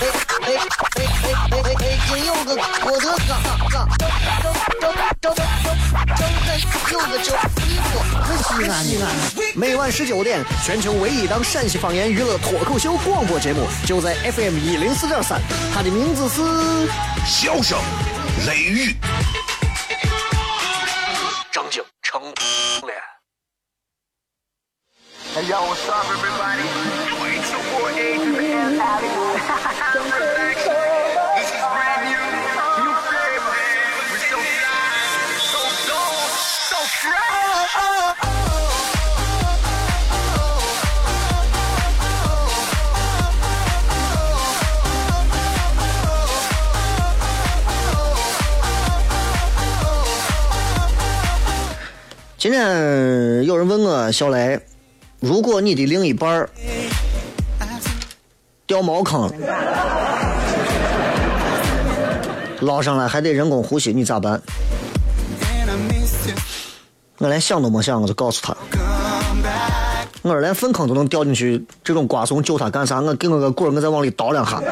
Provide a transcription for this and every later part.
哎哎哎哎哎！今有个我的嘎嘎，张张张张张张有个叫衣服，可西安西安。每晚十九点，全球唯一档陕西方言娱乐脱口秀广播节目，就在 FM 一零四点三。它的名字是《笑声雷雨》，张景成脸。今天有人问我小雷，如果你的另一半儿掉茅坑，捞上来还得人工呼吸，你咋办？我连想都没想，我就告诉他，我说连粪坑都能掉进去，这种瓜怂救他干啥？我给我个棍儿，我再往里倒两下。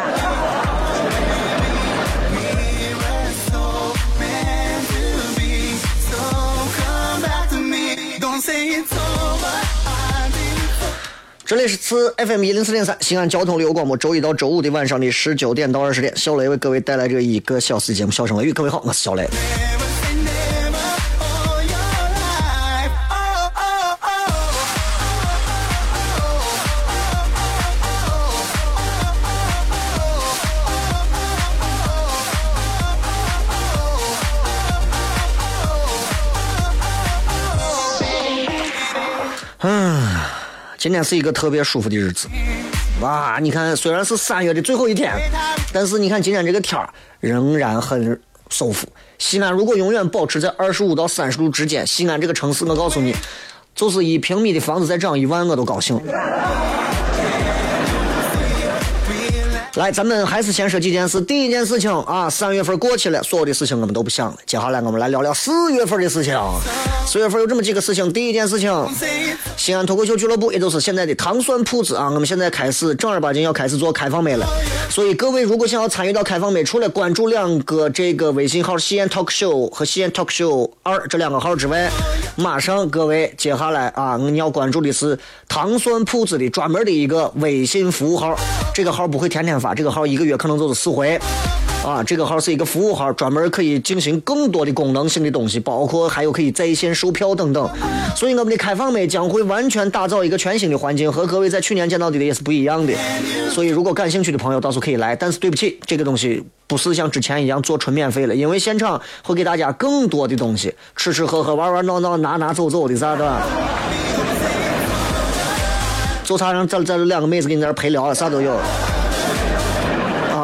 这里是次 FM 一零四点三西安交通旅游广播，周一到周五的晚上的十九点到二十点，小雷为各位带来这一个小时节目《笑声雷雨》。各位好，我是小雷。今天是一个特别舒服的日子。哇，你看，虽然是三月的最后一天，但是你看今天这个天儿仍然很舒服。西安如果永远保持在二十五到三十度之间，西安这个城市，我告诉你，就是一平米的房子再涨一万，我都高兴。来，咱们还是先说几件事。第一件事情啊，三月份过去了，所有的事情我们都不想了。接下来我们来聊聊四月份的事情。四月份有这么几个事情。第一件事情，西安脱口秀俱乐部，也就是现在的糖蒜铺子啊，我们现在开始正儿八经要开始做开放麦了。所以各位如果想要参与到开放麦，除了关注两个这个微信号“西安 talk show” 和“西安 talk show 二”这两个号之外，马上各位接下来啊，你要关注的是糖蒜铺子的专门的一个微信服务号。这个号不会天天发，这个号一个月可能就是四回。啊，这个号是一个服务号，专门可以进行更多的功能性的东西，包括还有可以在线售票等等。所以我们的开放麦将会完全打造一个全新的环境，和各位在去年见到的也是不一样的。所以如果感兴趣的朋友，到时候可以来。但是对不起，这个东西不是像之前一样做纯免费了，因为现场会给大家更多的东西，吃吃喝喝、玩玩闹闹、拿拿走走的啥的。就差让这这两个妹子给你在这陪聊了，啥都有。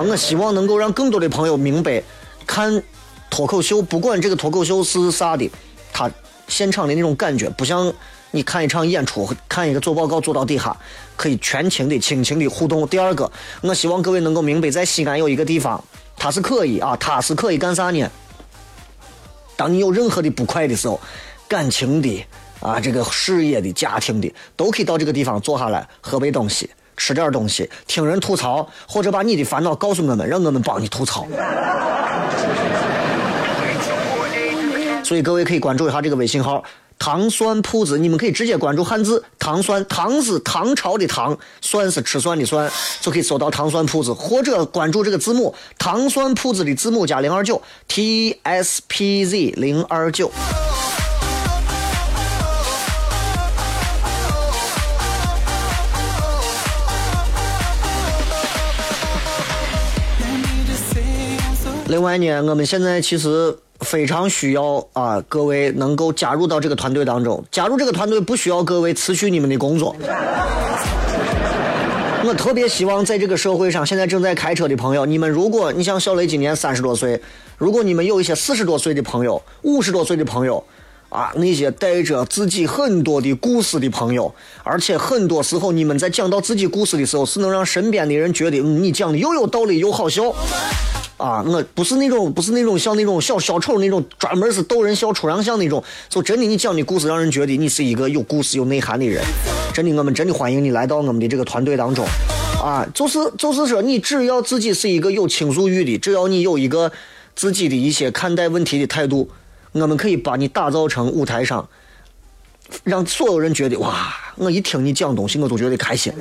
我希望能够让更多的朋友明白，看脱口秀，不管这个脱口秀是啥的，他现场的那种感觉，不像你看一场演出，看一个做报告做到底下，可以全情的、亲情的互动。第二个，我希望各位能够明白，在西安有一个地方，它是可以啊，它是可以干啥呢？当你有任何的不快的时候，感情的啊，这个事业的、家庭的，都可以到这个地方坐下来喝杯东西。吃点东西，听人吐槽，或者把你的烦恼告诉我们，让我们帮你吐槽。所以各位可以关注一下这个微信号“糖蒜铺子”，你们可以直接关注汉字“糖蒜”，糖是唐朝的糖，蒜是吃蒜的蒜，就可以搜到糖蒜铺子，或者关注这个字母“糖蒜铺子”的字母加零二九 T S P Z 零二九。另外呢，我们现在其实非常需要啊，各位能够加入到这个团队当中。加入这个团队不需要各位辞去你们的工作。我特别希望在这个社会上，现在正在开车的朋友，你们如果你像小雷今年三十多岁，如果你们有一些四十多岁的朋友、五十多岁的朋友，啊，那些带着自己很多的故事的朋友，而且很多时候你们在讲到自己故事的时候，是能让身边的人觉得，嗯，你讲的又有道理又好笑。啊，我不是那种，不是那种像那种小小丑那种，专门是逗人笑出洋相那种。就真的，你讲的故事让人觉得你是一个有故事、有内涵的人。真的，我们真的欢迎你来到我们的这个团队当中。啊，就是就是说，你只要自己是一个有倾诉欲的，只要你有一个自己的一些看待问题的态度。我们可以把你打造成舞台上，让所有人觉得哇！我一听你讲东西，我都觉得开心。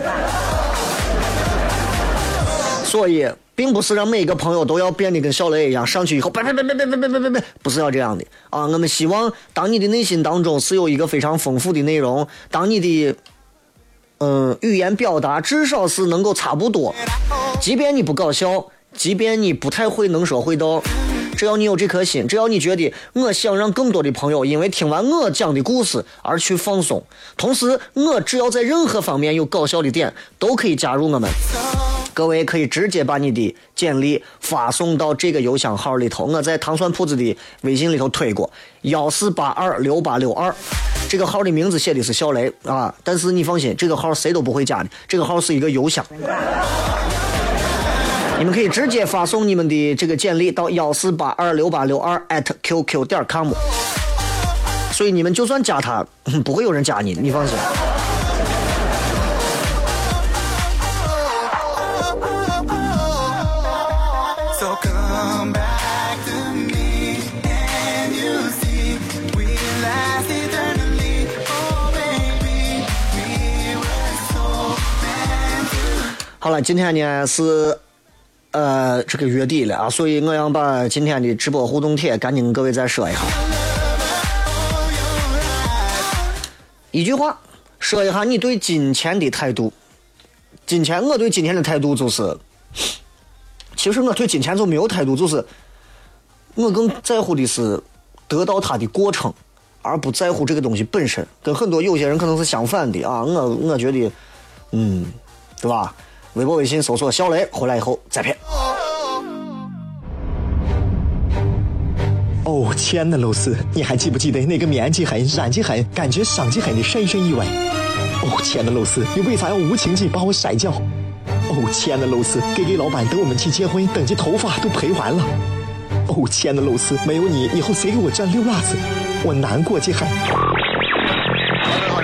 所以，并不是让每一个朋友都要变得跟小雷一样，上去以后别别别别别别别别别，不是要这样的啊！我们希望，当你的内心当中是有一个非常丰富的内容，当你的嗯语言表达至少是能够差不多，即便你不搞笑，即便你不太会能说会道。只要你有这颗心，只要你觉得我想让更多的朋友因为听完我讲的故事而去放松，同时我只要在任何方面有搞笑的点，都可以加入我们。各位可以直接把你的简历发送到这个邮箱号里头，我在糖蒜铺子的微信里头推过幺四八二六八六二，这个号的名字写的是小雷啊，但是你放心，这个号谁都不会加的，这个号是一个邮箱。你们可以直接发送你们的这个简历到幺四八二六八六二 at qq 点 com，所以你们就算加他，不会有人加你的，你放心。好了，今天呢是。呃，这个月底了啊，所以我要把今天的直播互动帖赶紧跟各位再说一下。一句话，说一下你对金钱的态度。金钱，我对金钱的态度就是，其实我对金钱就没有态度，就是我更在乎的是得到它的过程，而不在乎这个东西本身。跟很多有些人可能是相反的啊，我我觉得，嗯，对吧？微博、微信搜索“小雷”，回来以后再骗。哦，亲爱的露丝，你还记不记得那个面积狠、染技狠、感觉伤及狠的深深意外？哦，亲爱的露丝，你为啥要无情地把我甩掉？哦，亲爱的露丝给给老板等我们去结婚，等级头发都赔完了。哦，亲爱的露丝，没有你，以后谁给我粘溜辣子？我难过极狠。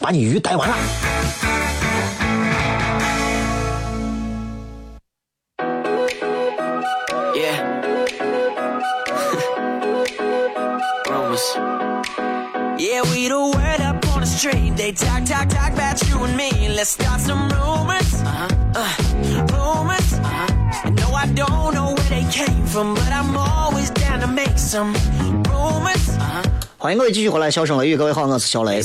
把你鱼逮完了。Yeah. yeah, we the word up on the street. They talk, talk, talk about you and me. Let's start some rumors. Uh-huh. Uh, rumors. Uh-huh. I know I don't know where they came from, but I'm always down to make some 欢迎各位继续回来，笑声雷雨，各位好，我是小雷。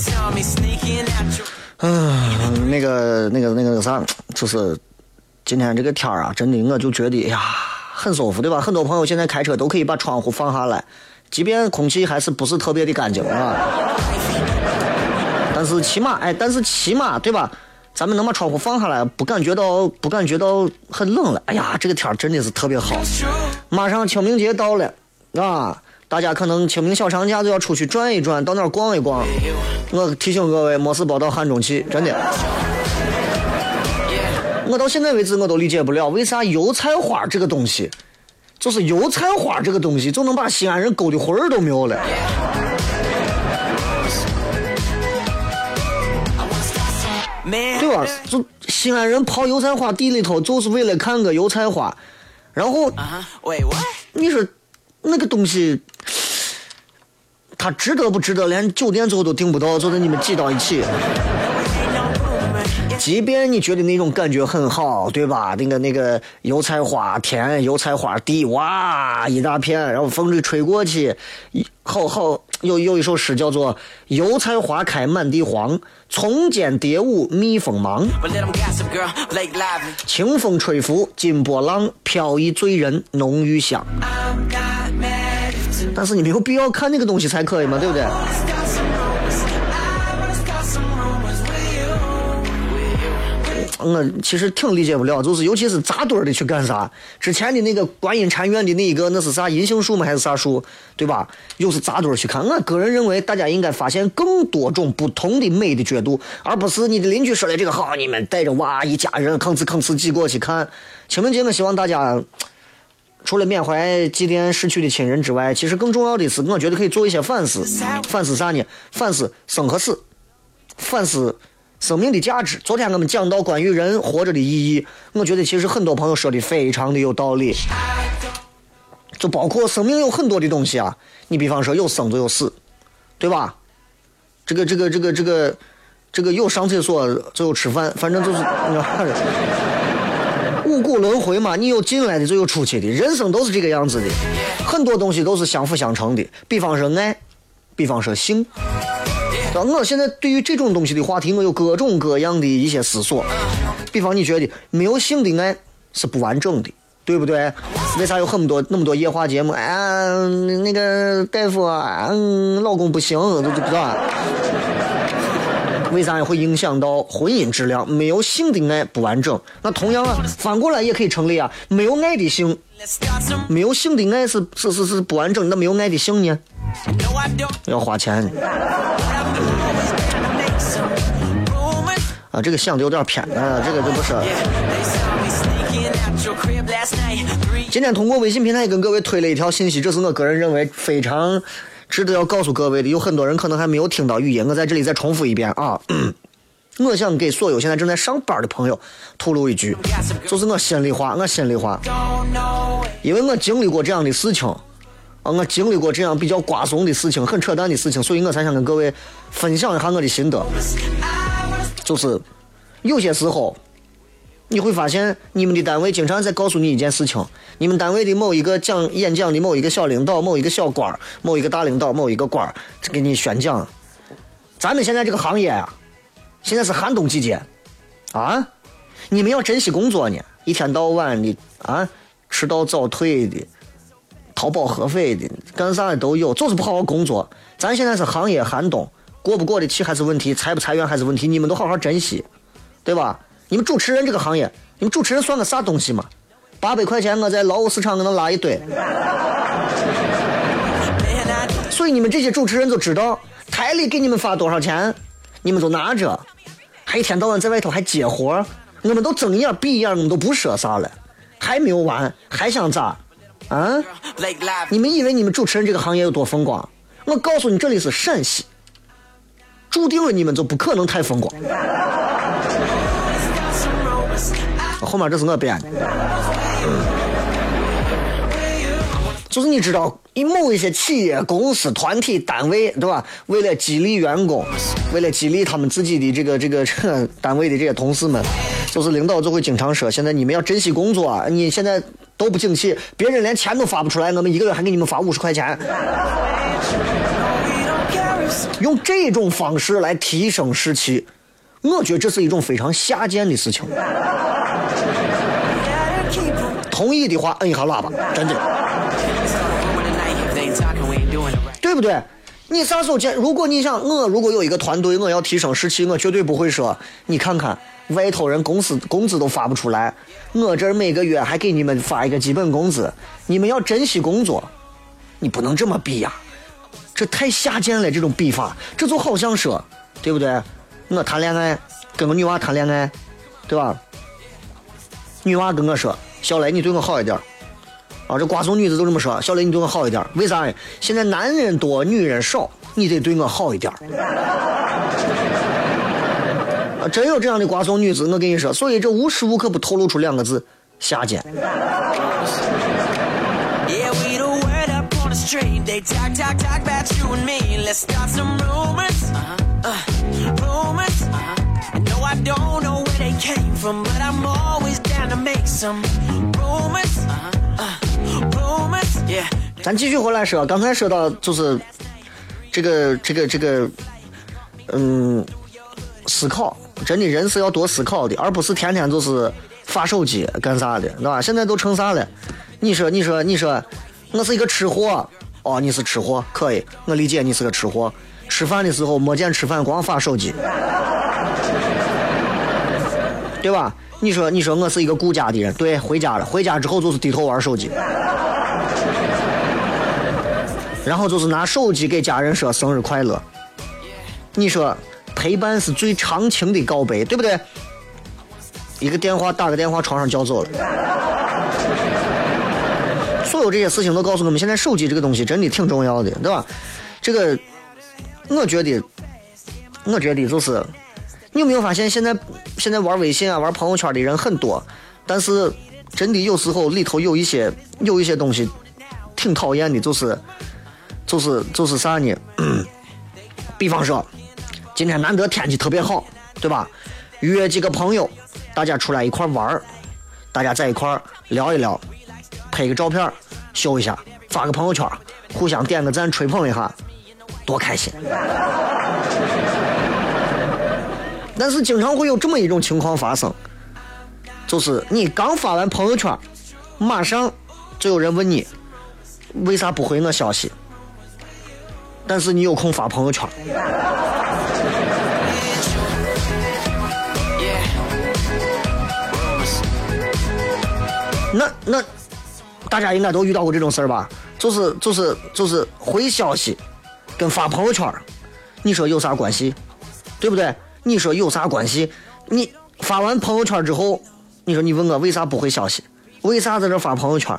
嗯，那个、那个、那个啥，就是今天这个天儿啊，真的，我就觉得呀，很舒服，对吧？很多朋友现在开车都可以把窗户放下来，即便空气还是不是特别的干净啊。但是起码，哎，但是起码，对吧？咱们能把窗户放下来，不感觉到不感觉到很冷了。哎呀，这个天儿真的是特别好。马上清明节到了，啊。大家可能清明小长假都要出去转一转，到那儿逛一逛。我提醒各位，没事别到汉中去，真的。我到现在为止我都理解不了，为啥油菜花这个东西，就是油菜花这个东西，就能把西安人勾的魂儿都没有了。对吧？就西安人刨油菜花地里头，就是为了看个油菜花。然后，你说那个东西。它值得不值得？连酒店最后都订不到，就得你们挤到一起。即便你觉得那种感觉很好，对吧？那个那个油菜花田、油菜花地，哇，一大片，然后风吹吹过去，好好有有一首诗叫做“油菜花开满地黄，丛间蝶舞蜜蜂忙”。清风吹拂金波浪，飘逸醉人浓郁香。但是你没有必要看那个东西才可以嘛，对不对？我其实挺理解不了，就是尤其是扎堆儿的去干啥？之前的那个观音禅院的那一个，那是啥银杏树吗？还是啥树？对吧？又是扎堆儿去看。我个人认为，大家应该发现更多种不同的美的角度，而不是你的邻居说的这个好，你们带着娃一家人吭哧吭哧挤过去看。清明节，我希望大家除了缅怀祭奠逝去的亲人之外，其实更重要的是，我觉得可以做一些反思。反思啥呢？反思生和死，反思。生命的价值。昨天我们讲到关于人活着的意义，我觉得其实很多朋友说的非常的有道理。就包括生命有很多的东西啊，你比方说有生就有死，对吧？这个这个这个这个这个有上厕所就有吃饭，反正就是五谷轮回嘛。你有进来的就有出去的，人生都是这个样子的。很多东西都是相辅相成的，比方说爱，比方说性。我现在对于这种东西的话题，我有各种各样的一些思索。比方，你觉得没有性的爱是不完整的，对不对？为啥有很多那么多夜话节目？哎，那个大夫，嗯，老公不行，都不知道。为啥会影响到婚姻质量？没有性的爱不完整。那同样啊，反过来也可以成立啊。没有爱的性，没有性的爱是是是是不完整。那没有爱的性呢？要花钱。啊，这个想的有点偏啊，这个这不是。今天通过微信平台跟各位推了一条信息，这是我个人认为非常值得要告诉各位的。有很多人可能还没有听到语音，我在这里再重复一遍啊。我想给所有现在正在上班的朋友透露一句，就是我心里话，我心里话，因为我经历过这样的事情。啊，我经历过这样比较瓜怂的事情，很扯淡的事情，所以我才想跟各位分享一下我的心得。就是有些时候，你会发现你们的单位经常在告诉你一件事情：你们单位的某一个讲演讲的某一个小领导、某一个小官儿某一个大领导、某一个官儿给你宣讲，咱们现在这个行业啊，现在是寒冬季节，啊，你们要珍惜工作呢，一天到晚的啊，迟到早退的。掏保合肥的，干啥的都有，就是不好好工作。咱现在是行业寒冬，过不过得去还是问题，裁不裁员还是问题。你们都好好珍惜，对吧？你们主持人这个行业，你们主持人算个啥东西嘛？八百块钱我在劳务市场给能拉一堆。所以你们这些主持人就知道台里给你们发多少钱，你们都拿着，还一天到晚在外头还接活我们都睁一眼闭一眼，我们都不说啥了，还没有完，还想咋？啊！你们以为你们主持人这个行业有多风光？我告诉你，这里是陕西，注定了你们就不可能太风光。后面这是我编的，就是你知道，以某一些企业、公司、团体、单位，对吧？为了激励员工，为了激励他们自己的这个这个这单位的这些同事们，就是领导就会经常说：现在你们要珍惜工作啊！你现在。都不景气，别人连钱都发不出来，我们一个月还给你们发五十块钱，用这种方式来提升士气，我觉得这是一种非常下贱的事情。同意的话摁一下喇叭，真的，对不对？你啥时候见？如果你想我，如果有一个团队，我要提升士气，我绝对不会说，你看看。外头人公司工资都发不出来，我这每个月还给你们发一个基本工资，你们要珍惜工作，你不能这么比呀，这太下贱了，这种比法，这就好像说，对不对？我谈恋爱，跟个女娃谈恋爱，对吧？女娃跟我说：“小雷，你对我好一点。”啊，这瓜怂女子都这么说：“小雷，你对我好一点。”为啥？现在男人多，女人少，你得对我好一点。真有这样的瓜怂女子，我跟你说，所以这无时无刻不透露出两个字：下贱。咱继续回来说，刚才说到就是。这个这个这个，嗯，思考，真的人是要多思考的，而不是天天就是发手机干啥的，对吧？现在都成啥了？你说你说你说，我是一个吃货，哦，你是吃货，可以，我理解你是个吃货。吃饭的时候没见吃饭，光发手机，对吧？你说你说我是一个顾家的人，对，回家了，回家之后就是低头玩手机。然后就是拿手机给家人说生日快乐。你说陪伴是最长情的告白，对不对？一个电话打个电话，床上叫走了。所有这些事情都告诉我们，现在手机这个东西真的挺重要的，对吧？这个，我觉得，我觉得就是，你有没有发现，现在现在玩微信啊、玩朋友圈的人很多，但是真的有时候里头有一些有一些东西挺讨厌的，就是。就是就是啥呢？比方说，今天难得天气特别好，对吧？约几个朋友，大家出来一块玩，大家在一块聊一聊，拍个照片，秀一下，发个朋友圈，互相点个赞，吹捧一下，多开心！但是经常会有这么一种情况发生，就是你刚发完朋友圈，马上就有人问你，为啥不回我消息？但是你有空发朋友圈。那那，大家应该都遇到过这种事儿吧？就是就是就是回消息，跟发朋友圈，你说有啥关系？对不对？你说有啥关系？你发完朋友圈之后，你说你问我为啥不回消息？为啥在这发朋友圈？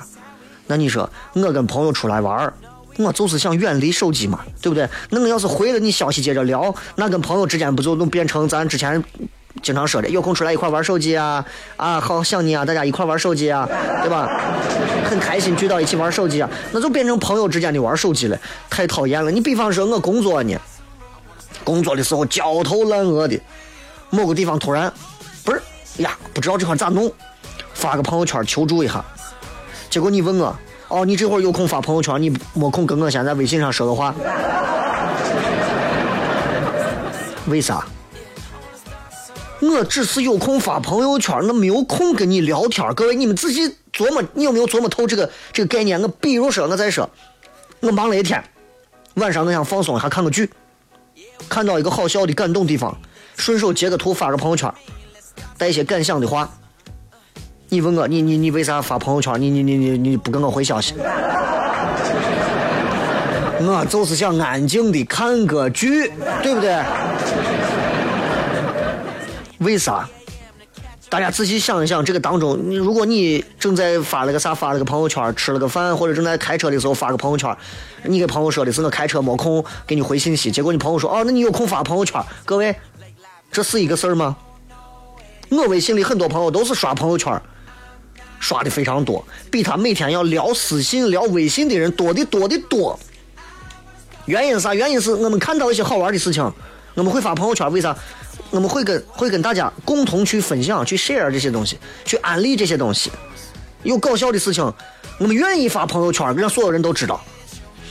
那你说我跟朋友出来玩。我就是想远离手机嘛，对不对？那我要是回了你消息接着聊，那跟朋友之间不就能变成咱之前经常说的，有空出来一块玩手机啊啊，好想你啊，大家一块玩手机啊，对吧？很开心聚到一起玩手机啊，那就变成朋友之间的玩手机了，太讨厌了。你比方说我工作呢，工作的时候焦头烂额的，某个地方突然不是呀，不知道这块咋弄，发个朋友圈求助一下，结果你问我。哦，你这会儿有空发朋友圈，你没空跟我先在微信上说个话？为啥？我只是有空发朋友圈，我没有空跟你聊天。各位，你们仔细琢磨，你有没有琢磨透这个这个概念？我比如说，我再说，我忙了一天，晚上我想放松一下，看个剧，看到一个好笑的感动地方，顺手截个图发个朋友圈，带一些感想的话。你问我，你你你为啥发朋友圈？你你你你你不跟我回消息？我就是想安静的看个剧，对不对？为啥？大家仔细想一想，这个当中，你如果你正在发了个啥，发了个朋友圈，吃了个饭，或者正在开车的时候发个朋友圈，你给朋友说的是我开车没空给你回信息，结果你朋友说哦，那你有空发朋友圈？各位，这是一个事儿吗？我微信里很多朋友都是刷朋友圈。刷的非常多，比他每天要聊私信、聊微信的人多的多的多。原因啥？原因是我们看到一些好玩的事情，我们会发朋友圈。为啥？我们会跟会跟大家共同去分享、去 share 这些东西，去安利这些东西。有搞笑的事情，我们愿意发朋友圈，让所有人都知道。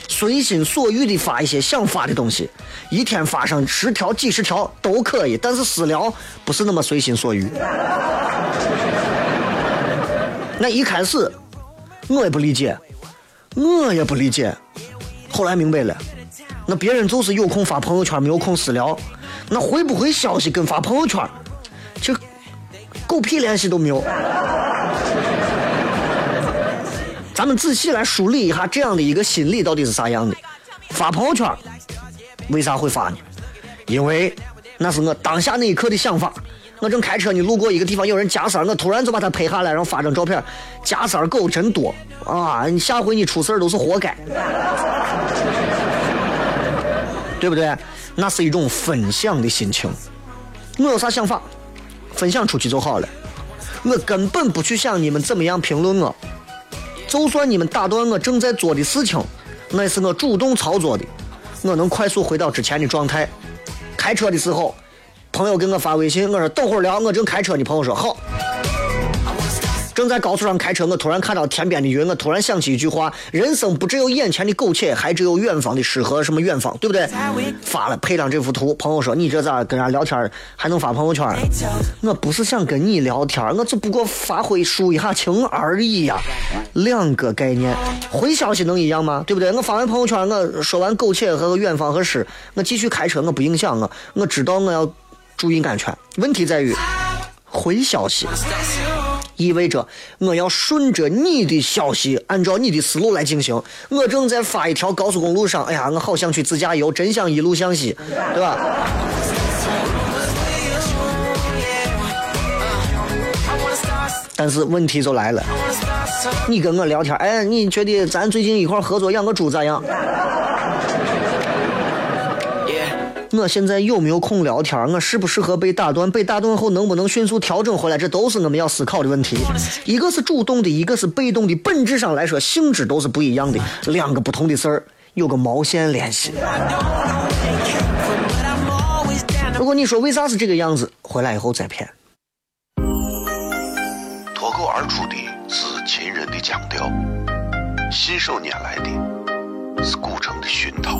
随心所欲的发一些想发的东西，一天发上十条、几十条都可以。但是私聊不是那么随心所欲。那一开始我也不理解，我也不理解，后来明白了，那别人就是有空发朋友圈，没有空私聊，那回不回消息跟发朋友圈，这狗屁联系都没有。咱们仔细来梳理一下这样的一个心理到底是啥样的？发朋友圈为啥会发呢？因为那是我当下那一刻的想法。我正开车呢，路过一个地方，有人夹三儿，我突然就把他拍下来，然后发张照片。夹三儿狗真多啊！你下回你出事儿都是活该，对不对？那是一种分享的心情。我有啥想法，分享出去就好了。我根本不去想你们怎么样评论我。就算你们打断我正在做的事情，那是我主动操作的，我能快速回到之前的状态。开车的时候。朋友给我发微信，我说等会聊，我正开车呢。朋友说好。正在高速上开车，我突然看到天边的云，我突然想起一句话：人生不只有眼前的苟且，还只有远方的诗和什么远方，对不对？发了配上这幅图，朋友说你这咋跟人聊天还能发朋友圈？我不是想跟你聊天，我只不过发挥抒一下情而已呀，两个概念。回消息能一样吗？对不对？我发完朋友圈，我说完苟且和远方和诗，我继续开车，我不影响我，我知道我要注意安全。问题在于回消息。意味着我要顺着你的消息，按照你的思路来进行。我正在发一条高速公路上，哎呀，我好想去自驾游，真想一路向西，对吧？但是问题就来了，你跟我聊天，哎，你觉得咱最近一块合作养个猪咋样？我现在有没有空聊天？我适不适合被打断？被打断后能不能迅速调整回来？这都是我们要思考的问题。一个是主动的，一个是被动的，本质上来说性质都是不一样的，两个不同的事儿有个毛线联系。如果你说为啥是这个样子，回来以后再骗。脱口而出的是秦人的腔调，信手拈来的是古城的熏陶。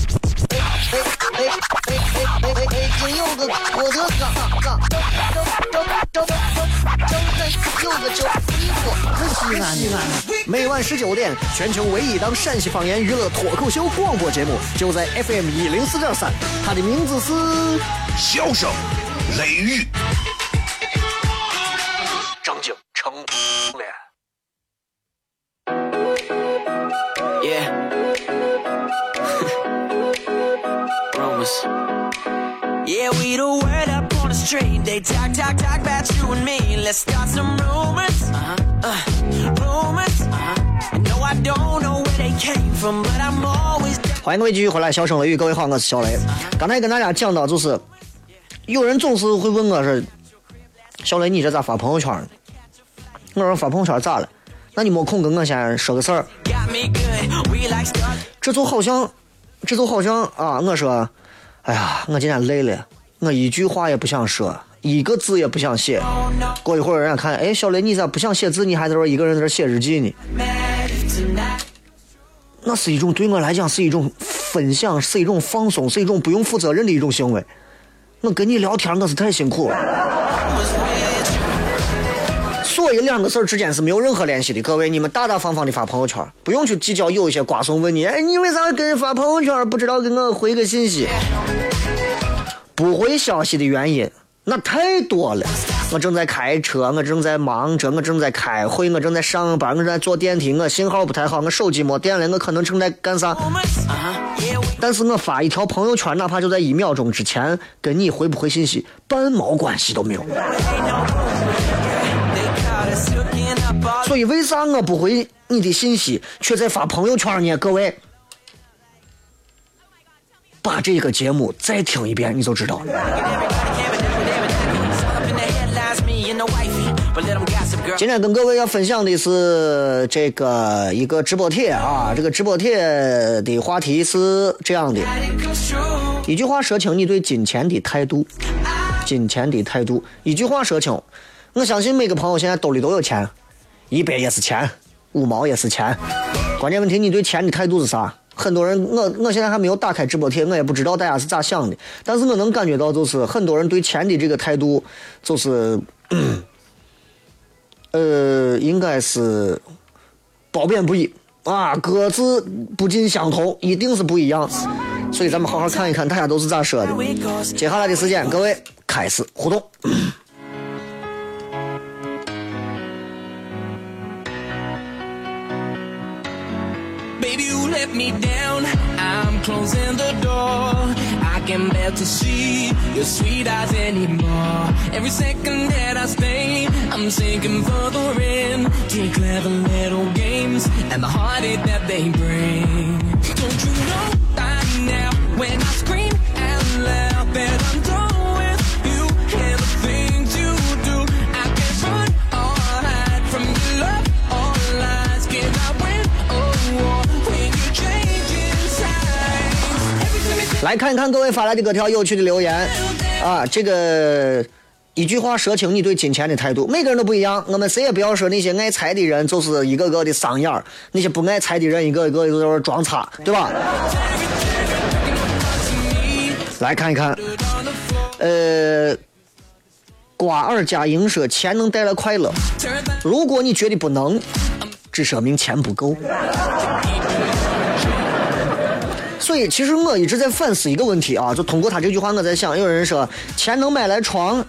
哎哎哎哎哎！真有个我的嘎嘎，张张张张张有个叫衣服，可西安的。每晚十九点，全球唯一档陕西方言娱乐脱口秀广播节目，就在 FM 一零四点三。它的名字是《笑声雷雨》。Street. They talk, talk, talk about you and me. Let's start some rumors. Uh-huh. Uh, rumors. Uh-huh. No, I don't know where they came from, but I'm always. 欢迎各位继续回来，小声雷雨，各位好，我是小雷。刚才跟大家讲到，就是有人总是会问我说：“小雷，你这咋发朋友圈呢？”我说：“发朋友圈咋了？那你没空跟我先说个事儿。”这就好像，这就好像啊，我说。哎呀，我今天累了，我一句话也不想说，一个字也不想写。过一会儿人家看，哎，小雷，你咋不想写字？你还在这一个人在这写日记呢？那是一种对我来讲是一种分享，是一种放松，是一种不用负责任的一种行为。我跟你聊天，我是太辛苦了。所以两个事儿之间是没有任何联系的。各位，你们大大方方的发朋友圈，不用去计较有一些瓜怂问你，哎，你为啥跟人发朋友圈不知道给我回个信息？不回消息的原因那太多了。我正在开车，我正在忙着，我正在开会，我正在上班，我正在坐电梯，我信号不太好，我手机没电了，我可能正在干啥？但是我发一条朋友圈，哪怕就在一秒钟之前，跟你回不回信息半毛关系都没有。所以为啥我不回你的信息，却在发朋友圈呢？各位，把这个节目再听一遍，你就知道了。今天跟各位要分享的是这个一个直播帖啊，这个直播帖的话题是这样的：一句话说清你对金钱的态度，金钱的态度，一句话说清。我相信每个朋友现在兜里都有钱，一百也是钱，五毛也是钱。关键问题，你对钱的态度是啥？很多人，我我现在还没有打开直播贴，我也不知道大家是咋想的。但是我能感觉到，就是很多人对钱的这个态度，就是，呃，应该是褒贬不一啊，各自不尽相同，一定是不一样。所以咱们好好看一看，大家都是咋说的。接下来的时间，各位开始互动。Let me down. I'm closing the door. I can't bear to see your sweet eyes anymore. Every second that I stay, I'm sinking further in. To clever little games and the heartache that they bring. Don't you know by now when I scream 来看一看各位发来的各条有趣的留言啊，这个。一句话说清你对金钱的态度，每个人都不一样。我们谁也不要说那些爱财的人就是一个个的丧眼儿，那些不爱财的人一个一个都是装叉，对吧？来看一看，呃，瓜二加营说钱能带来快乐，如果你觉得不能，只说明钱不够。所以，其实我一直在反思一个问题啊，就通过他这句话，我在想，有人说钱能买来床。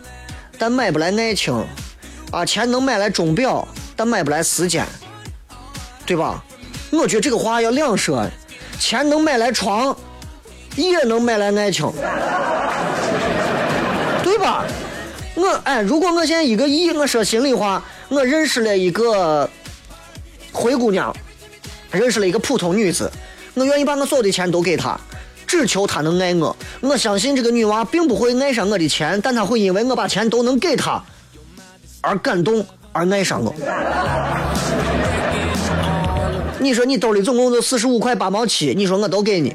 但买不来爱情，啊，钱能买来钟表，但买不来时间，对吧？我觉得这个话要两说，钱能买来床，也能买来爱情，对吧？我哎，如果我现在一个亿，我说心里话，我认识了一个灰姑娘，认识了一个普通女子，我愿意把我所有的钱都给她。只求她能爱我，我相信这个女娃并不会爱上我的钱，但她会因为我把钱都能给她而感动而爱上我。你说你兜里总共就四十五块八毛七，你说我都给你，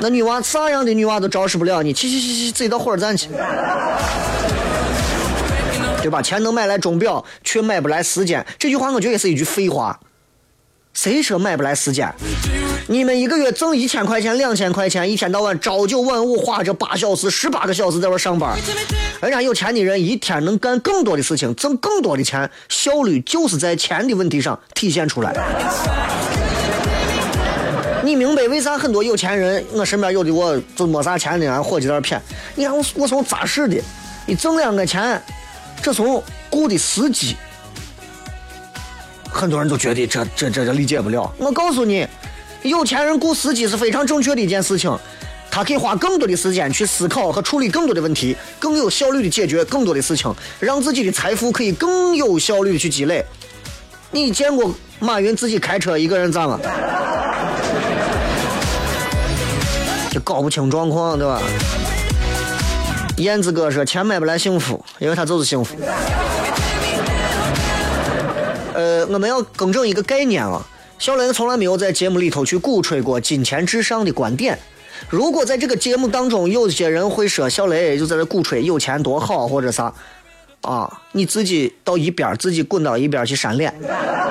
那女娃啥样的女娃都招使不了你，去去去去，自己到火车站去，对吧？钱能买来钟表，却买不来时间。这句话我觉得也是一句废话。谁说买不来时间？你们一个月挣一千块钱、两千块钱，一天到晚朝九晚五，花着八小时、十八个小时在这上班。人家有钱的人一天能干更多的事情，挣更多的钱，效率就是在钱的问题上体现出来。你明白为啥很多有钱人，我身边有的我就没啥钱的，人伙计在那谝。你看我我从咋式的？你挣两个钱，这从雇的司机。很多人都觉得这这这这理解不了。我告诉你，有钱人雇司机是非常正确的一件事情，他可以花更多的时间去思考和处理更多的问题，更有效率的解决更多的事情，让自己的财富可以更有效率的去积累。你见过马云自己开车一个人咋吗？就搞不清状况，对吧？燕子哥说：“钱买不来幸福，因为他就是幸福。”呃，我们要更正一个概念啊，小雷从来没有在节目里头去鼓吹过金钱至上的观点。如果在这个节目当中有些人会说小雷就在这鼓吹有钱多好或者啥，啊，你自己到一边自己滚到一边去扇脸。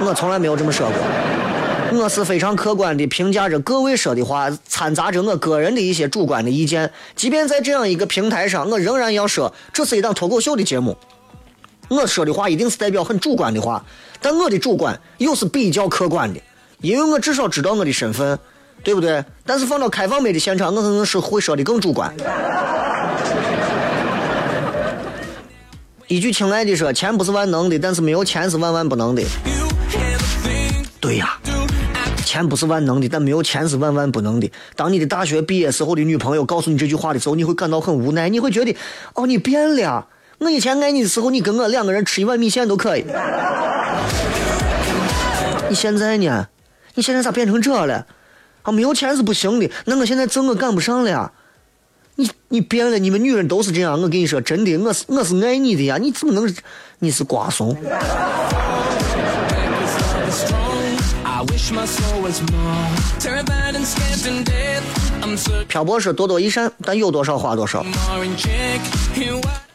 我从来没有这么说过，我是非常客观的评价着各位说的话，掺杂着我个人的一些主观的意见。即便在这样一个平台上，我仍然要说，这是一档脱口秀的节目。我说的话一定是代表很主观的话，但我的主观又是比较客观的，因为我至少知道我的身份，对不对？但是放到开放麦的现场，我可能是会说的更主观。一句亲爱的说，钱不是万能的，但是没有钱是万万不能的。对呀，钱不是万能的，但没有钱是万万不能的。当你的大学毕业时候的女朋友告诉你这句话的时候，你会感到很无奈，你会觉得，哦，你变了。我以前爱你的时候，你跟我两个人吃一碗米线都可以。你现在呢？你现在咋变成这了？啊，没有钱是不行的。那我现在挣我赶不上了。你你变了，你们女人都是这样。我跟你说，真的，我是我是爱你的呀。你怎么能？你是瓜怂。漂泊说多多益善，但有多少花多少。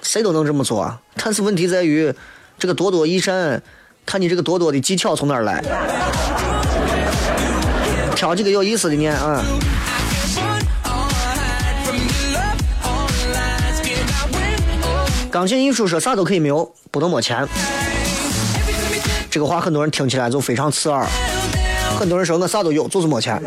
谁都能这么做啊，但是问题在于，这个多多益善，看你这个多多的技巧从哪儿来。挑几个有意思的念啊。钢琴艺术说啥都可以没有，不能没钱。这个话很多人听起来就非常刺耳。很多人说我啥都有，就是没钱。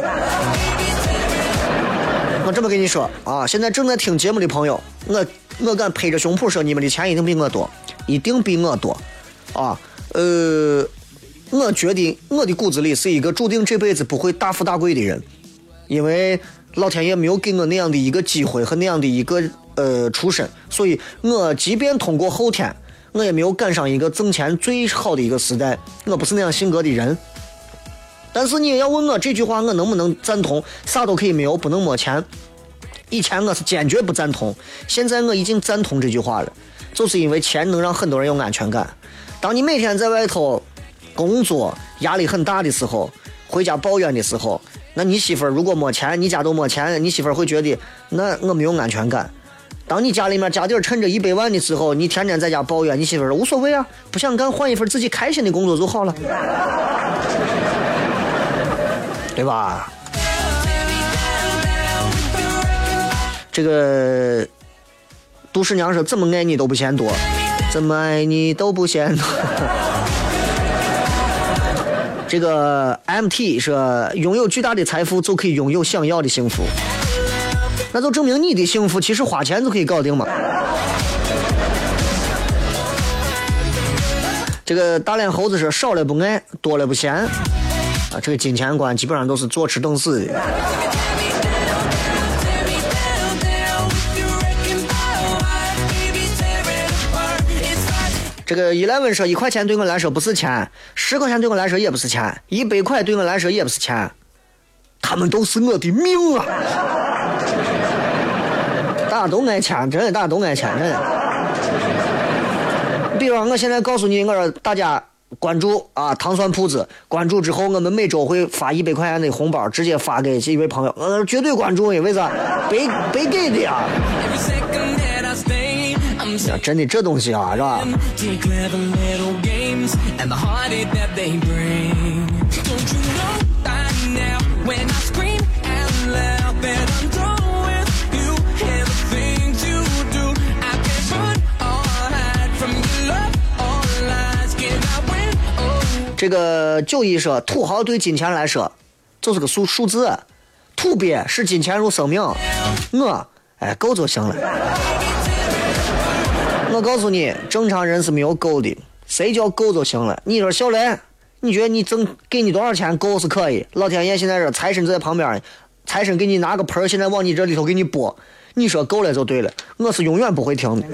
这么跟你说啊，现在正在听节目的朋友，我。我敢拍着胸脯说，你们的钱一定比我多，一定比我多，啊，呃，我觉得我的骨子里是一个注定这辈子不会大富大贵的人，因为老天爷没有给我那样的一个机会和那样的一个呃出身，所以我即便通过后天，我也没有赶上一个挣钱最好的一个时代，我不是那样性格的人。但是你也要问我这句话，我能不能赞同？啥都可以没有，不能没钱。以前我是坚决不赞同，现在我已经赞同这句话了，就是因为钱能让很多人有安全感。当你每天在外头工作压力很大的时候，回家抱怨的时候，那你媳妇儿如果没钱，你家都没钱，你媳妇儿会觉得那我没有安全感。当你家里面家底儿趁着一百万的时候，你天天在家抱怨，你媳妇儿说无所谓啊，不想干换一份自己开心的工作就好了，对吧？这个杜十娘说怎么爱你都不嫌多，怎么爱你都不嫌多。这 个 MT 说拥有巨大的财富就可以拥有想要的幸福，那就证明你的幸福其实花钱就可以搞定嘛。这个大脸猴子说少了不爱，多了不嫌啊，这个金钱观基本上都是坐吃等死的。这个伊莱文说一块钱对我来说不是钱，十块钱对我来说也不是钱，一百块对我来说也不是钱，他们都是我的命啊！大家都爱钱，真的，大家都爱钱，真的。比如我现在告诉你，我说大家关注啊糖蒜铺子，关注之后我们每周会发一百块钱的红包，直接发给一位朋友，呃绝对关注因，为啥？白白给的呀！真的这东西啊，是吧？这个九一说，土豪对金钱来说就是个数数字，土鳖视金钱如生命，我哎够就行了。我告诉你，正常人是没有够的。谁叫够就行了？你说小雷，你觉得你挣给你多少钱够是可以？老天爷现在是财神就在旁边，财神给你拿个盆现在往你这里头给你拨，你说够了就对了。我是永远不会停的。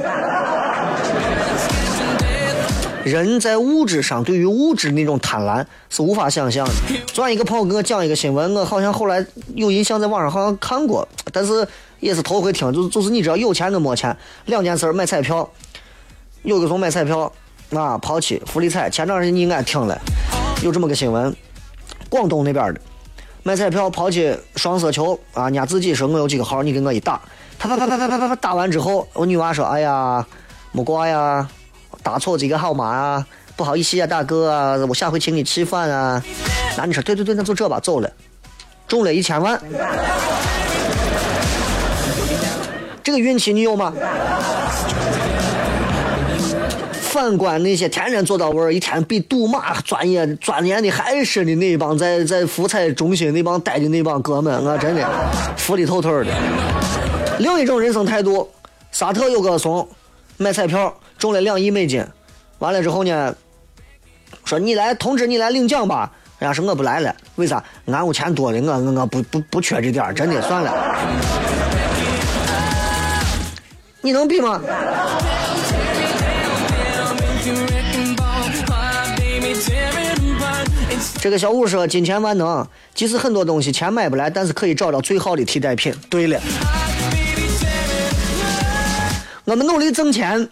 人在物质上，对于物质那种贪婪是无法想象的。昨晚一个朋友给我讲一个新闻，我好像后来有印象，在网上好像看过，但是也是头回听。就是就是你知道有钱跟没钱两件事，买彩票，有的时候买彩票，啊，跑去福利彩前，前时间你应该听了，有这么个新闻，广东那边的，买彩票跑去双色球，啊，伢自己说我有几个号，你给我一打，他他他他他他打完之后，我女娃说，哎呀，没挂呀。打错几个号码啊，不好意思啊，大哥啊，我下回请你吃饭啊。那你说对对对，那就这吧，走了，中了一千万，这个运气你有吗？反观那些天天坐到位一天比赌马专业钻研的还深的那帮在在福彩中心那帮待的那帮哥们，我真的服的透透的。另一种人生态度，沙特有个怂，买彩票中了两亿美金，完了之后呢，说你来通知你来领奖吧，人家说我不来了，为啥？俺有钱多的，我我我不不不缺这点真的算了。你能比吗？这个小五说：“金钱万能，即使很多东西钱买不来，但是可以找到最好的替代品。”对了，我们努力挣钱，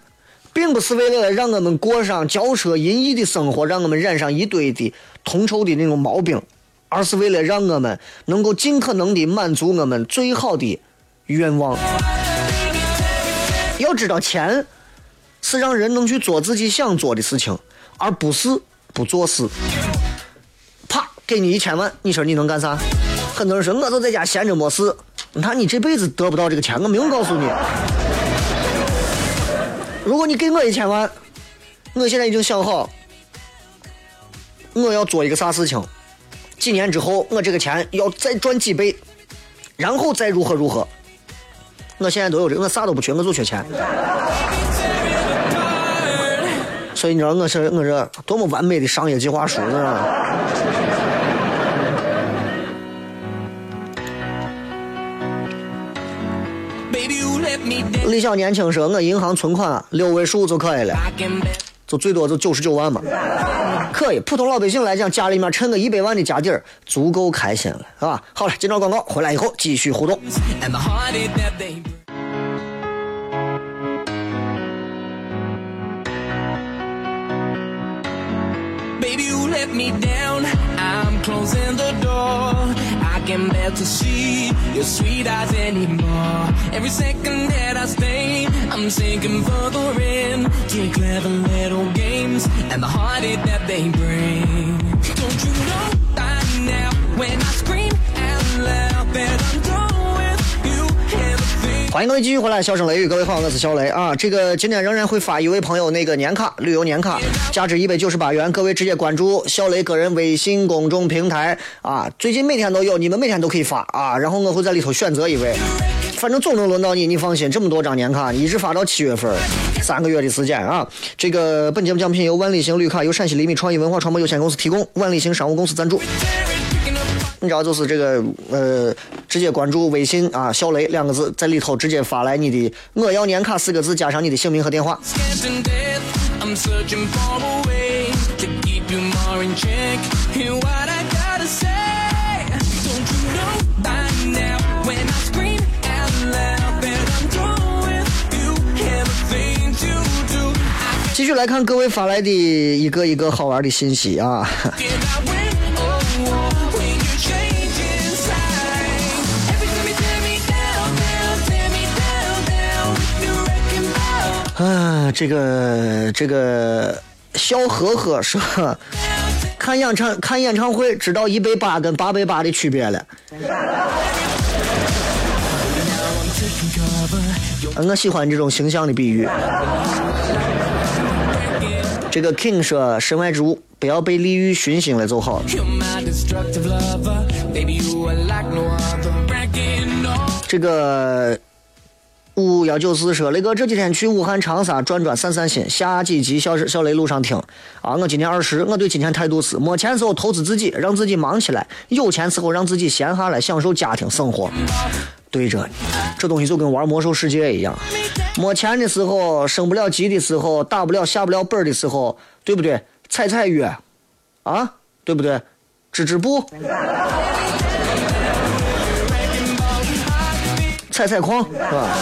并不是为了让我们过上骄奢淫逸的生活，让我们染上一堆的铜臭的那种毛病，而是为了让我们能够尽可能的满足我们最好的愿望。要知道，钱是让人能去做自己想做的事情，而不是不做事。啪给你一千万，你说你能干啥？很多人说，我就在家闲着没事。那你这辈子得不到这个钱，我没有告诉你。如果你给我一千万，我现在已经想好，我要做一个啥事情，几年之后我这个钱要再赚几倍，然后再如何如何。我现在都有这，我啥都不缺，我就缺钱。所以你知道我是我这多么完美的商业计划书呢？李小年轻说：“我银行存款六位数就可以了，就最多就九十九万嘛，可以。普通老百姓来讲，家里面趁个一百万的家底儿，足够开心了，是吧？好了，今朝广告回来以后继续互动。Let me down. I'm closing the door. I can't bear to see your sweet eyes anymore. Every second that I stay, I'm sinking further in your clever little games and the heartache that they bring. Don't you know by now when I scream out loud that I'm done. 欢迎各位继续回来，笑声雷雨，各位好，我是小雷啊。这个今天仍然会发一位朋友那个年卡，旅游年卡，价值一百九十八元，各位直接关注小雷个人微信公众平台啊，最近每天都有，你们每天都可以发啊，然后我会在里头选择一位，反正总能轮到你，你放心，这么多张年卡，一直发到七月份，三个月的时间啊。这个本节目奖品由万里行绿卡由陕西厘米创意文化传播有限公司提供，万里行商务公司赞助。你知道，就是这个呃，直接关注微信啊，小雷两个字，在里头直接发来你的“我要年卡”四个字，加上你的姓名和电话。继续来看各位发来的一个一个好玩的信息啊。啊，这个这个小呵呵说，看演唱看演唱会知道一百八跟八百八的区别了。我喜欢这种形象的比喻。这个 King 说，身外之物不要被利欲熏心了就好。这个五幺九四说，雷哥这几天去武汉、长沙转转散散心，下几集小小雷路上听啊。我今年二十，我对金钱态度是：没钱时候投资自己，让自己忙起来；有钱时候让自己闲下来，享受家庭生活。对着你，这东西就跟玩魔兽世界一样，没钱的时候，升不了级的时候，打不了下不了本的时候，对不对？踩踩月，啊，对不对？织织布，踩踩矿，是吧？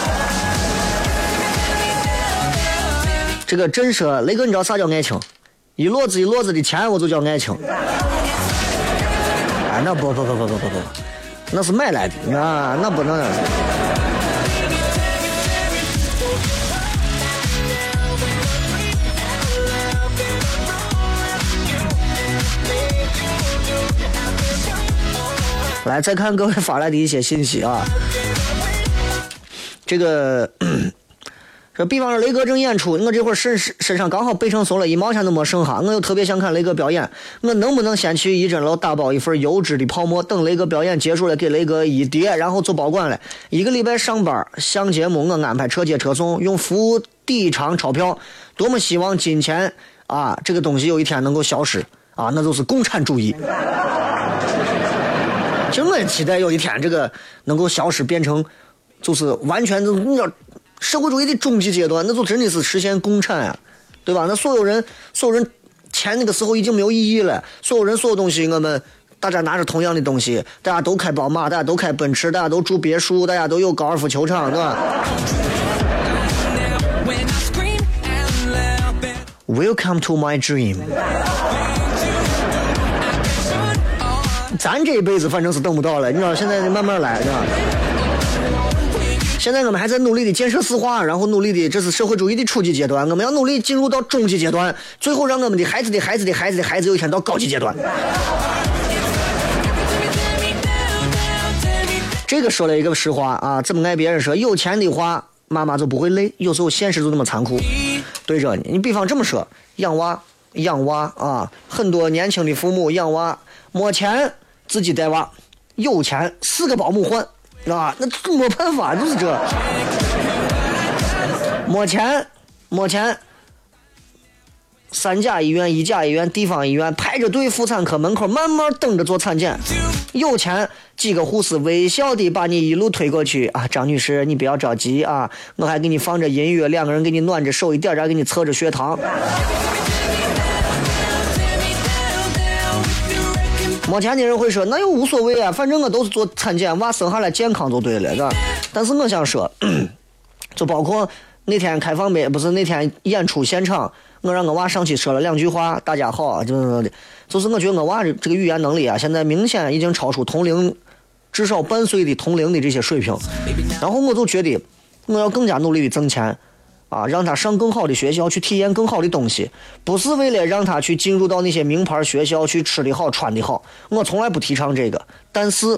这个真说，雷哥，你知道啥叫爱情？一摞子一摞子的钱，我就叫爱情。哎，那不不不不不不不，那是买来的啊，那不能。来，再看各位发来的一些信息啊。这个，说比方说雷哥正演出，我这会儿身身上刚好背成松了，一毛钱都没剩下，我又特别想看雷哥表演，我能不能先去一针楼打包一份优质的泡沫，等雷哥表演结束了给雷哥一叠，然后做保管了。一个礼拜上班，上节目我安排车接车送，用服务抵偿钞票，多么希望金钱啊这个东西有一天能够消失啊，那就是共产主义。其实我期待有一天这个能够消失，变成就是完全就是你要社会主义的终极阶段，那就真的是实现共产啊，对吧？那所有人所有人钱那个时候已经没有意义了，所有人所有东西我们大家拿着同样的东西，大家都开宝马，大家都开奔驰，大家都住别墅，大家都有高尔夫球场，对吧？Welcome to my dream。咱这一辈子反正是等不到了，你知道，现在慢慢来，对吧？现在我们还在努力的建设四化，然后努力的，这是社会主义的初级阶段，我们要努力进入到中级阶段，最后让我们的孩子的孩子的孩子的孩子有一天到高级阶段。这个说了一个实话啊，怎么爱别人说有钱的话，妈妈就不会累，有时候现实就那么残酷。对着你，你比方这么说，养娃养娃啊，很多年轻的父母养娃没钱自己带娃，有钱四个保姆换，啊，那没办法，就是这。没钱，没钱，三甲医院、一甲医院、地方医院排着队，妇产科门口慢慢等着做产检。有钱，几个护士微笑的把你一路推过去啊，张女士，你不要着急啊，我还给你放着音乐，两个人给你暖着手，一点点给你测着血糖。没钱的人会说，那又无所谓啊，反正我都是做产检，娃生下来健康就对了，是吧？但是我想说，就包括那天开放杯不是那天演出现场，我让我娃上去说了两句话，大家好，就是的，就是我觉得我娃这这个语言能力啊，现在明显已经超出同龄至少半岁的同龄的这些水平。然后我就觉得我要更加努力的挣钱，啊，让他上更好的学校去体验更好的东西，不是为了让他去进入到那些名牌学校去吃的好穿的好，我从来不提倡这个。但是，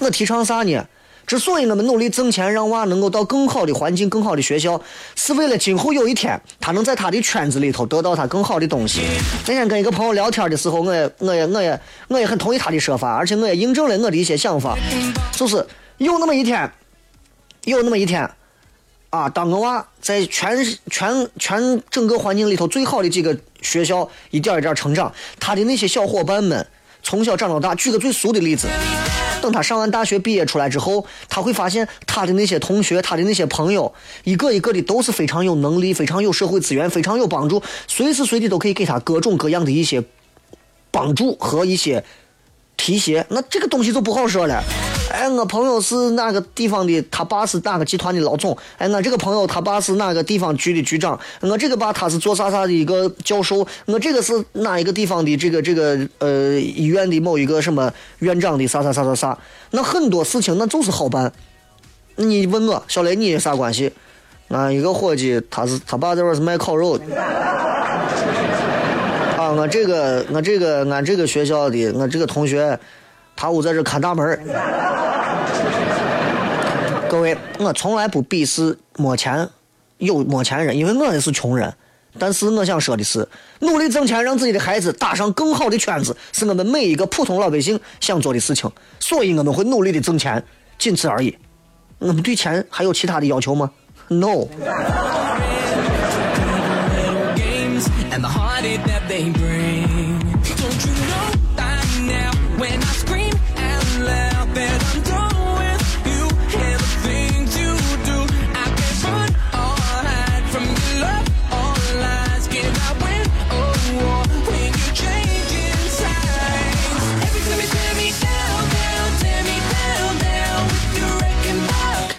我提倡啥呢？之所以我们努力挣钱，让娃能够到更好的环境、更好的学校，是为了今后有一天他能在他的圈子里头得到他更好的东西。那天跟一个朋友聊天的时候，我也、我也、我也、我也很同意他的说法，而且我也印证了我的一些想法，就是有那么一天，有那么一天，啊，当个娃在全全全整个环境里头最好的几个学校一点一点成长，他的那些小伙伴们从小长到大，举个最俗的例子。等他上完大学毕业出来之后，他会发现他的那些同学，他的那些朋友，一个一个的都是非常有能力、非常有社会资源、非常有帮助，随时随地都可以给他各种各样的一些帮助和一些提携。那这个东西就不好说了。哎，我朋友是哪个地方的？他爸是哪个集团的老总？哎，我这个朋友他爸是哪个地方局的局长？我这个爸他是做啥啥的一个教授？我这个是哪一个地方的这个这个呃医院的某一个什么院长的啥啥啥啥啥？那很多事情那就是好办。你问我小雷你啥关系？啊，一个伙计他是他爸这边是卖烤肉的。我这个我这个俺这个学校的我这个同学。他屋在这看大门各位，我从来不鄙视没钱有没钱人，因为我也是穷人。但是我想说的是，努力挣钱，让自己的孩子打上更好的圈子，是我们每一个普通老百姓想做的事情。所以我们会努力的挣钱，仅此而已。我们对钱还有其他的要求吗？No。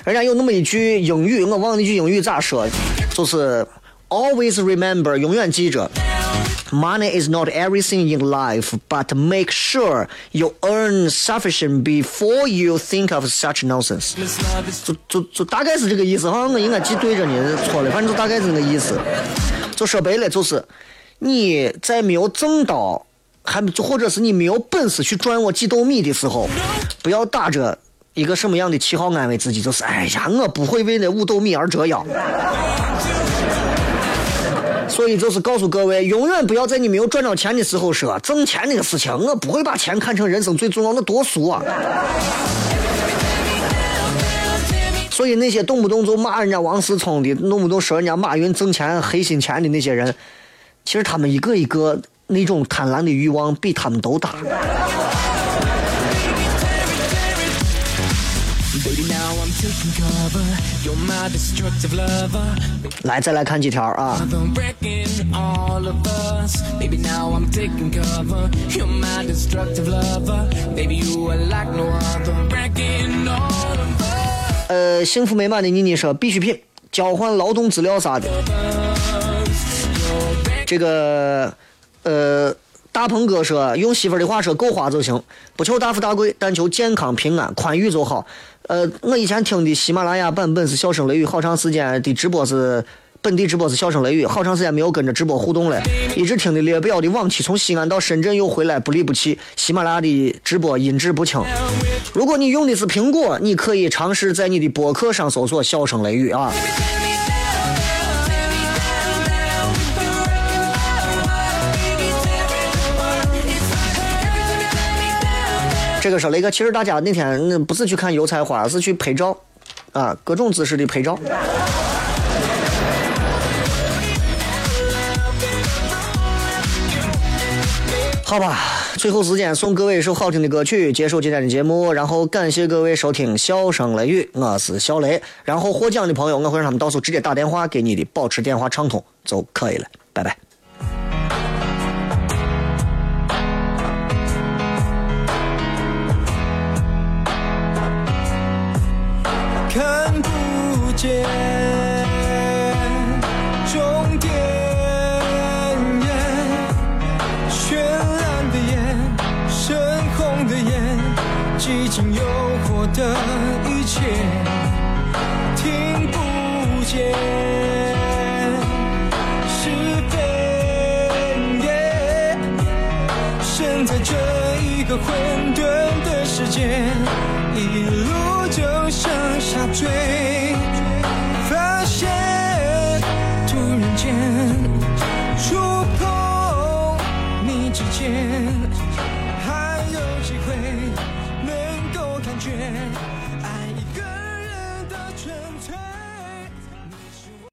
人家有那么一句英语，我忘了那句英语咋说，就是 always remember，永远记着，money is not everything in life，but make sure you earn sufficient before you think of such nonsense。就就就大概是这个意思，好像我应该记对着呢，错了，反正就大概是那个意思。就说白了，就是你在没有挣到，还就或者是你没有本事去赚我几斗米的时候，不要打着。一个什么样的旗号安慰自己？就是哎呀，我不会为那五斗米而折腰。所以就是告诉各位，永远不要在你没有赚到钱的时候说挣钱这个事情。我不会把钱看成人生最重要，那多俗啊！所以那些动不动就骂人家王思聪的，动不动说人家马云挣钱黑心钱的那些人，其实他们一个一个那种贪婪的欲望比他们都大。来，再来看几条啊！呃，幸福美满的妮妮说必需品，交换劳动资料啥的。这个，呃。大鹏哥说：“用媳妇的话说，够花就行，不求大富大贵，但求健康平安、宽裕就好。”呃，我以前听的喜马拉雅版本是笑声雷雨，好长时间的直播是本地直播是笑声雷雨，好长时间没有跟着直播互动了。一直听的列表的往期，从西安到深圳又回来，不离不弃。喜马拉雅的直播音质不清。如果你用的是苹果，你可以尝试在你的博客上搜索“笑声雷雨”啊。这个说雷哥，其实大家那天那不是去看油菜花，是去拍照，啊，各种姿势的拍照。好吧，最后时间送各位一首好听的歌曲，结束今天的节目。然后感谢各位收听《笑声雷雨》，我是小雷。然后获奖的朋友，我会让他们到时候直接打电话给你的，保持电话畅通就可以了。拜拜。间终点，绚烂的夜，深红的眼，寂静诱惑的一切，听不见。是非，耶，生在这一个混沌的世界，一路就向下坠。